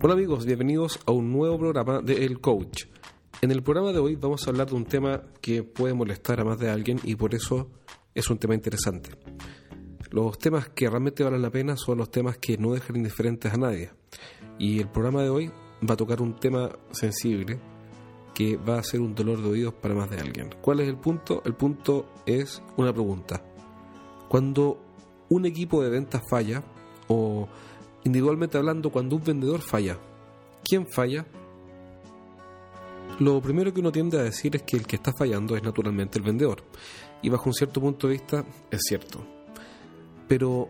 Hola amigos, bienvenidos a un nuevo programa de El Coach. En el programa de hoy vamos a hablar de un tema que puede molestar a más de alguien y por eso es un tema interesante. Los temas que realmente valen la pena son los temas que no dejan indiferentes a nadie. Y el programa de hoy va a tocar un tema sensible que va a ser un dolor de oídos para más de alguien. ¿Cuál es el punto? El punto es una pregunta. Cuando un equipo de ventas falla o individualmente hablando, cuando un vendedor falla, ¿quién falla? Lo primero que uno tiende a decir es que el que está fallando es naturalmente el vendedor. Y bajo un cierto punto de vista es cierto. Pero,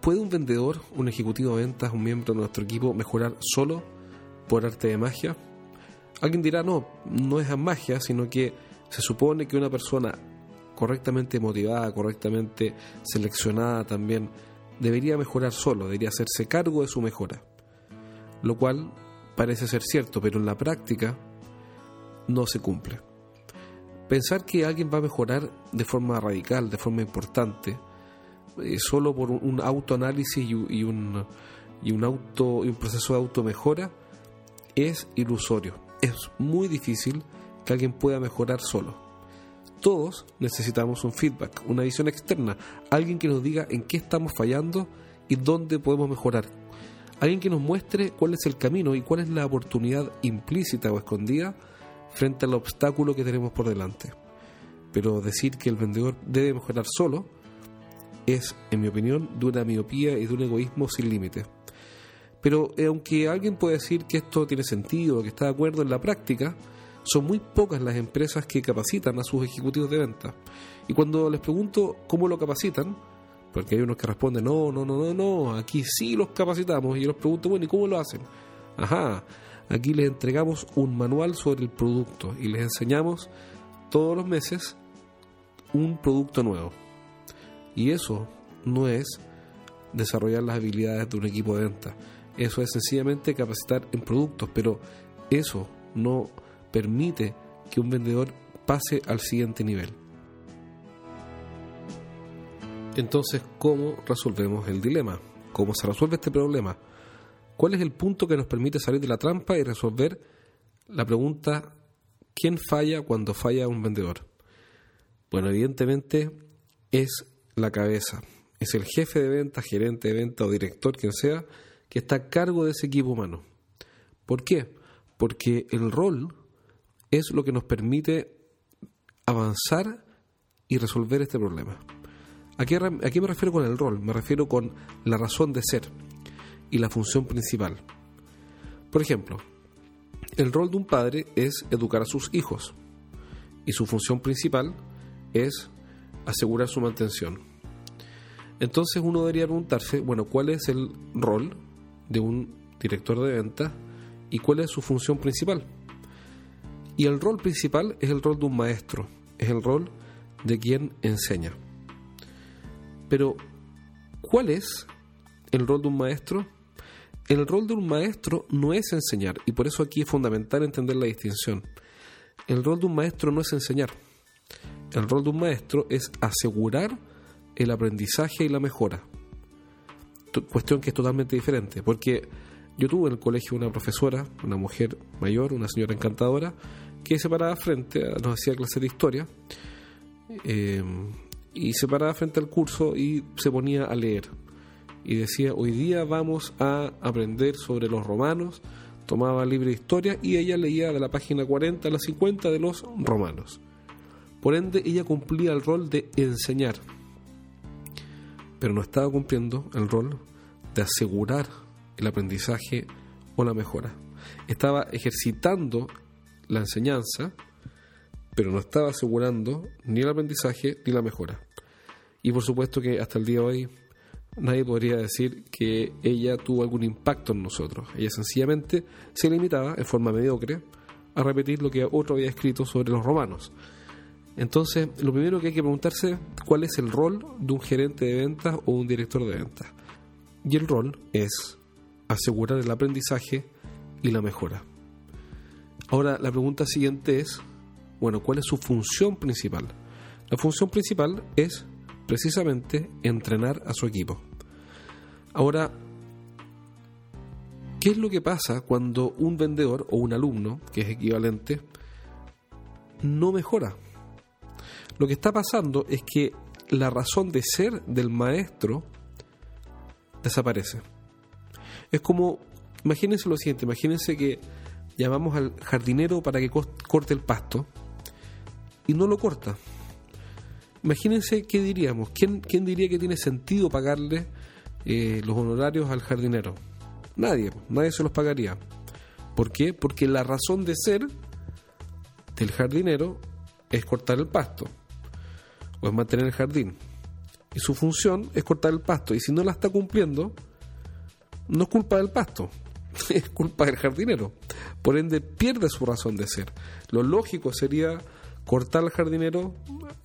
¿puede un vendedor, un ejecutivo de ventas, un miembro de nuestro equipo mejorar solo por arte de magia? Alguien dirá, no, no es magia, sino que se supone que una persona correctamente motivada, correctamente seleccionada también, debería mejorar solo, debería hacerse cargo de su mejora. Lo cual parece ser cierto, pero en la práctica no se cumple. Pensar que alguien va a mejorar de forma radical, de forma importante, eh, solo por un, autoanálisis y, un, y, un auto, y un proceso de automejora, es ilusorio. Es muy difícil que alguien pueda mejorar solo todos necesitamos un feedback, una visión externa, alguien que nos diga en qué estamos fallando y dónde podemos mejorar. Alguien que nos muestre cuál es el camino y cuál es la oportunidad implícita o escondida frente al obstáculo que tenemos por delante. Pero decir que el vendedor debe mejorar solo es, en mi opinión, de una miopía y de un egoísmo sin límite. Pero eh, aunque alguien puede decir que esto tiene sentido, que está de acuerdo en la práctica, son muy pocas las empresas que capacitan a sus ejecutivos de venta. Y cuando les pregunto cómo lo capacitan, porque hay unos que responden, no, no, no, no, no, aquí sí los capacitamos. Y yo les pregunto, bueno, ¿y cómo lo hacen? Ajá, aquí les entregamos un manual sobre el producto y les enseñamos todos los meses un producto nuevo. Y eso no es desarrollar las habilidades de un equipo de venta. Eso es sencillamente capacitar en productos, pero eso no permite que un vendedor pase al siguiente nivel. Entonces, ¿cómo resolvemos el dilema? ¿Cómo se resuelve este problema? ¿Cuál es el punto que nos permite salir de la trampa y resolver la pregunta ¿quién falla cuando falla un vendedor? Bueno, evidentemente es la cabeza, es el jefe de venta, gerente de venta o director, quien sea, que está a cargo de ese equipo humano. ¿Por qué? Porque el rol es lo que nos permite avanzar y resolver este problema. ¿A qué, me refiero con el rol? Me refiero con la razón de ser y la función principal. Por ejemplo, el rol de un padre es educar a sus hijos y su función principal es asegurar su mantención. Entonces uno debería preguntarse, bueno, ¿cuál es el rol de un director de venta y cuál es su función principal? Y el rol principal es el rol de un maestro, es el rol de quien enseña. Pero, ¿cuál es el rol de un maestro? El rol de un maestro no es enseñar, y por eso aquí es fundamental entender la distinción. El rol de un maestro no es enseñar. El rol de un maestro es asegurar el aprendizaje y la mejora. Cuestión que es totalmente diferente, porque yo tuve en el colegio una profesora, una mujer mayor, una señora encantadora, que se paraba frente, nos hacía clase de historia, eh, y se paraba frente al curso y se ponía a leer. Y decía, hoy día vamos a aprender sobre los romanos, tomaba libre historia y ella leía de la página 40 a la 50 de los romanos. Por ende, ella cumplía el rol de enseñar, pero no estaba cumpliendo el rol de asegurar el aprendizaje o la mejora. Estaba ejercitando la enseñanza, pero no estaba asegurando ni el aprendizaje ni la mejora. Y por supuesto que hasta el día de hoy nadie podría decir que ella tuvo algún impacto en nosotros. Ella sencillamente se limitaba, en forma mediocre, a repetir lo que otro había escrito sobre los romanos. Entonces, lo primero que hay que preguntarse cuál es el rol de un gerente de ventas o un director de ventas. Y el rol es asegurar el aprendizaje y la mejora. Ahora, la pregunta siguiente es, bueno, ¿cuál es su función principal? La función principal es precisamente entrenar a su equipo. Ahora, ¿qué es lo que pasa cuando un vendedor o un alumno, que es equivalente, no mejora? Lo que está pasando es que la razón de ser del maestro desaparece. Es como, imagínense lo siguiente, imagínense que llamamos al jardinero para que corte el pasto y no lo corta. Imagínense qué diríamos, ¿quién, quién diría que tiene sentido pagarle eh, los honorarios al jardinero? Nadie, nadie se los pagaría. ¿Por qué? Porque la razón de ser del jardinero es cortar el pasto o es mantener el jardín. Y su función es cortar el pasto. Y si no la está cumpliendo, no es culpa del pasto, es culpa del jardinero. Por ende, pierde su razón de ser. Lo lógico sería cortar al jardinero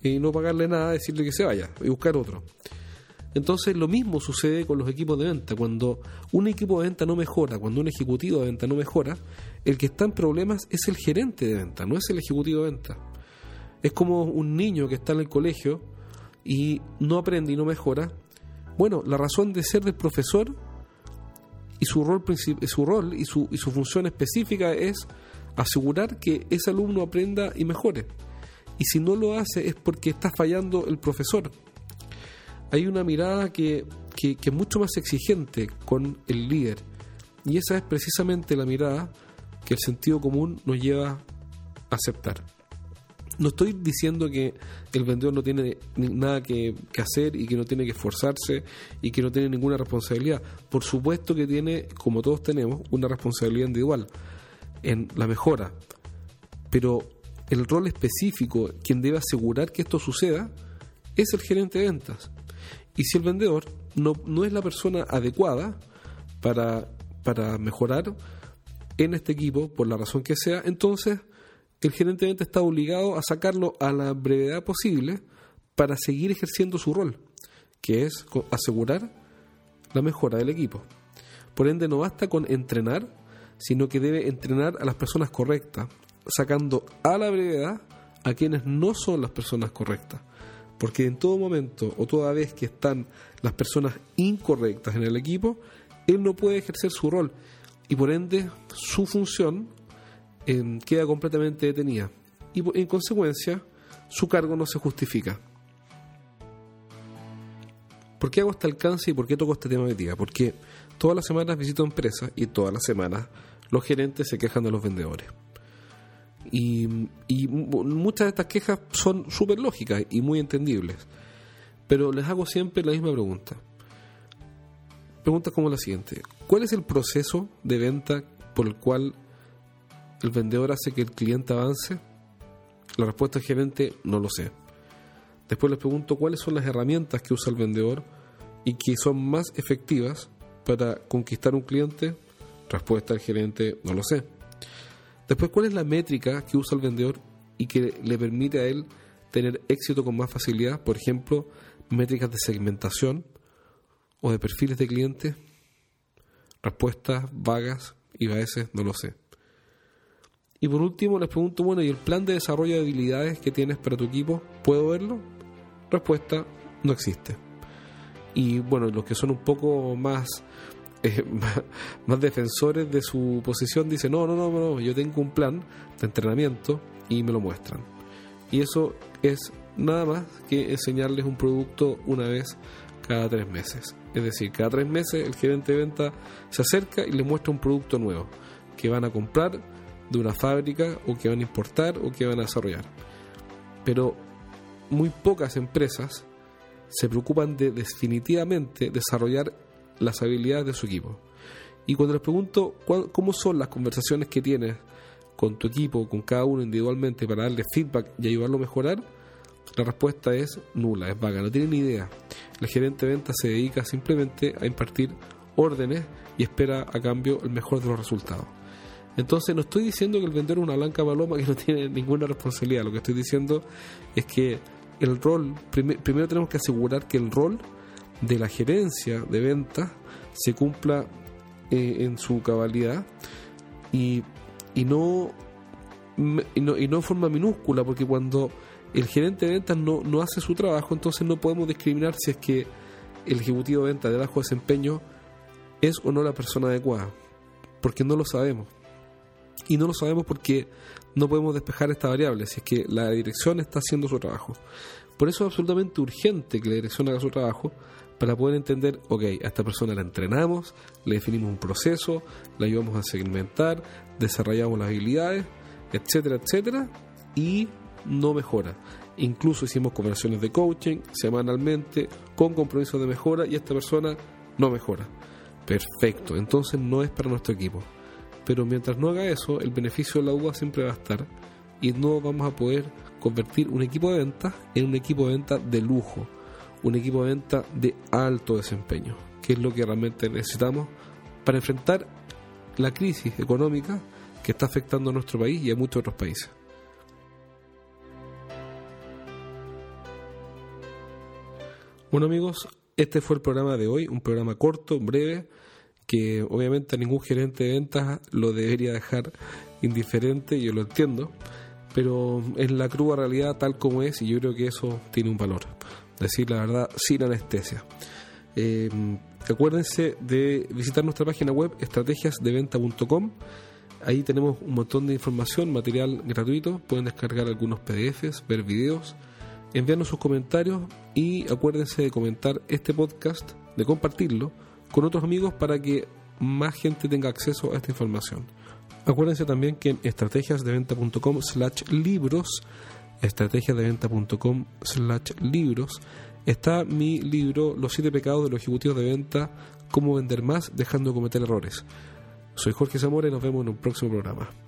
y no pagarle nada, decirle que se vaya y buscar otro. Entonces lo mismo sucede con los equipos de venta. Cuando un equipo de venta no mejora, cuando un ejecutivo de venta no mejora, el que está en problemas es el gerente de venta, no es el ejecutivo de venta. Es como un niño que está en el colegio y no aprende y no mejora. Bueno, la razón de ser del profesor y su rol, su rol y, su, y su función específica es asegurar que ese alumno aprenda y mejore. Y si no lo hace es porque está fallando el profesor. Hay una mirada que, que, es mucho más exigente con el líder. Y esa es precisamente la mirada que el sentido común nos lleva a aceptar. No estoy diciendo que el vendedor no tiene nada que, hacer y que no tiene que esforzarse y que no tiene ninguna responsabilidad. Por supuesto que tiene, como todos tenemos, una responsabilidad individual en la mejora. Pero el rol específico, quien debe asegurar que esto suceda, es el gerente de ventas. Y si el vendedor no, no es la persona adecuada para, para mejorar en este equipo, por la razón que sea, entonces el gerente de está obligado a sacarlo a la brevedad posible para seguir ejerciendo su rol, que es asegurar la mejora del equipo. Por ende, no basta con entrenar, sino que debe entrenar a las personas correctas, sacando a la brevedad a quienes no son las personas correctas. Porque en todo momento o toda vez que están las personas incorrectas en el equipo, él no puede ejercer su rol y por ende su función eh, queda completamente detenida. Y en consecuencia, su cargo no se justifica. ¿Por qué hago este alcance y por qué toco este tema hoy día? Porque todas las semanas visito empresas y todas las semanas los gerentes se quejan de los vendedores. Y, muchas de estas quejas son súper lógicas y muy entendibles. Pero les hago siempre la misma pregunta. Pregunta como la siguiente. ¿Cuál es el proceso de venta por el cual el vendedor hace que el cliente avance? La respuesta del gerente no lo sé. Después les pregunto cuáles son las herramientas que usa el vendedor y que son más efectivas para conquistar un cliente. Respuesta del gerente no lo sé. Después, ¿cuál es la métrica que usa el vendedor y que le permite a él tener éxito con más facilidad? Por ejemplo, métricas de segmentación o de perfiles de clientes. Respuestas vagas y a veces no lo sé. Y por último les pregunto, bueno, ¿y el plan de desarrollo de habilidades que tienes para tu equipo? ¿Puedo verlo? Respuesta, no existe. Y bueno, los que son un poco más eh, más, defensores de su posición dicen, no, no, no, no, yo tengo un plan de entrenamiento y me lo muestran. Y eso es nada más que enseñarles un producto una vez cada tres meses. Es decir, cada tres meses el gerente de venta se acerca y le muestra un producto nuevo que van a comprar de una fábrica o que van a importar o que van a desarrollar. Pero muy pocas empresas se preocupan de definitivamente desarrollar las habilidades de su equipo. Y cuando les pregunto cómo son las conversaciones que tienes con tu equipo, con cada uno individualmente para darle feedback y ayudarlo a mejorar, la respuesta es nula, es vaga, no tienen ni idea. El gerente de ventas se dedica simplemente a impartir órdenes y espera a cambio el mejor de los resultados. Entonces no estoy diciendo que el vendedor es una blanca paloma que no tiene ninguna responsabilidad, lo que estoy diciendo es que el rol, primero tenemos que asegurar que el rol de la gerencia de ventas se cumpla eh, en su cabalidad y, y, no, y, no, y no en forma minúscula, porque cuando el gerente de ventas no, no hace su trabajo, entonces no podemos discriminar si es que el ejecutivo de ventas de bajo desempeño es o no la persona adecuada, porque no lo sabemos. Y no lo sabemos porque no podemos despejar esta variable, si es que la dirección está haciendo su trabajo. Por eso es absolutamente urgente que la dirección haga su trabajo para poder entender, ok, a esta persona la entrenamos, le definimos un proceso, la ayudamos a segmentar, desarrollamos las habilidades, etcétera, etcétera, y no mejora. Incluso hicimos conversaciones de coaching semanalmente con compromisos de mejora y esta persona no mejora. Perfecto, entonces no es para nuestro equipo. Pero mientras no haga eso, el beneficio de la UA siempre va a estar y no vamos a poder convertir un equipo de venta en un equipo de venta de lujo, un equipo de venta de alto desempeño, que es lo que realmente necesitamos para enfrentar la crisis económica que está afectando a nuestro país y a muchos otros países. Bueno amigos, este fue el programa de hoy, un programa corto, breve, que obviamente a ningún gerente de ventas lo debería dejar indiferente, yo lo entiendo, pero en la cruda realidad tal como es y yo creo que eso tiene un valor, decir la verdad sin anestesia. Eh, acuérdense de visitar nuestra página web estrategiasdeventa.com. Ahí tenemos un montón de información, material gratuito. Pueden descargar algunos PDFs, ver videos, enviarnos sus comentarios y acuérdense de comentar este podcast, de compartirlo con otros amigos para que más gente tenga acceso a esta información. Acuérdense también que en estrategiasdeventa.com slash libros, estrategiasdeventa.com slash libros, está mi libro Los siete pecados de los ejecutivos de venta, cómo vender más dejando de cometer errores. Soy Jorge Zamora y nos vemos en un próximo programa.